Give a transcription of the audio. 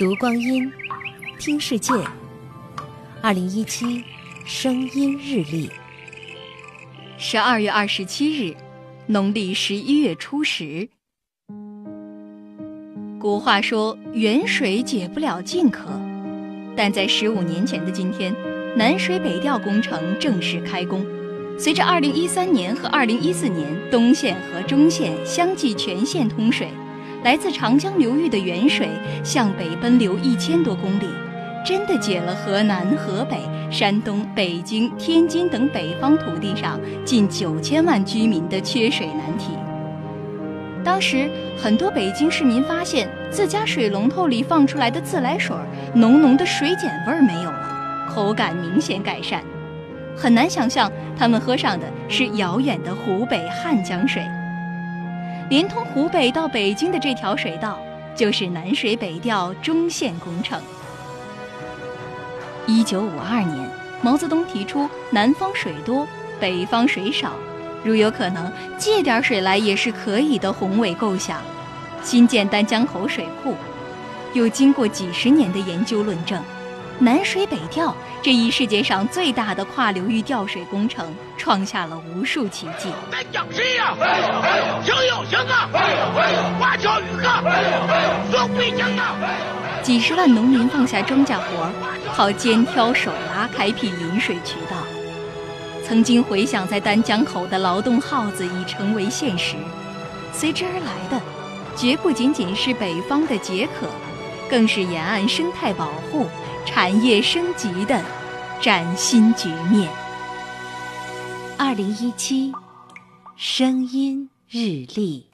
读光阴，听世界。二零一七声音日历，十二月二十七日，农历十一月初十。古话说“远水解不了近渴”，但在十五年前的今天，南水北调工程正式开工。随着二零一三年和二零一四年东线和中线相继全线通水。来自长江流域的源水向北奔流一千多公里，真的解了河南、河北、山东、北京、天津等北方土地上近九千万居民的缺水难题。当时，很多北京市民发现自家水龙头里放出来的自来水浓浓的水碱味儿没有了，口感明显改善。很难想象他们喝上的是遥远的湖北汉江水。连通湖北到北京的这条水道，就是南水北调中线工程。一九五二年，毛泽东提出“南方水多，北方水少，如有可能借点水来也是可以”的宏伟构想，新建丹江口水库，又经过几十年的研究论证。南水北调这一世界上最大的跨流域调水工程，创下了无数奇迹。丹江谁呀？行有行啊！华侨渔客送北京啊！几十万农民放下庄稼活，靠肩挑手拉开辟引水渠道。曾经回响在丹江口的劳动号子已成为现实，随之而来的，绝不仅仅是北方的解渴，更是沿岸生态保护。产业升级的崭新局面。二零一七声音日历。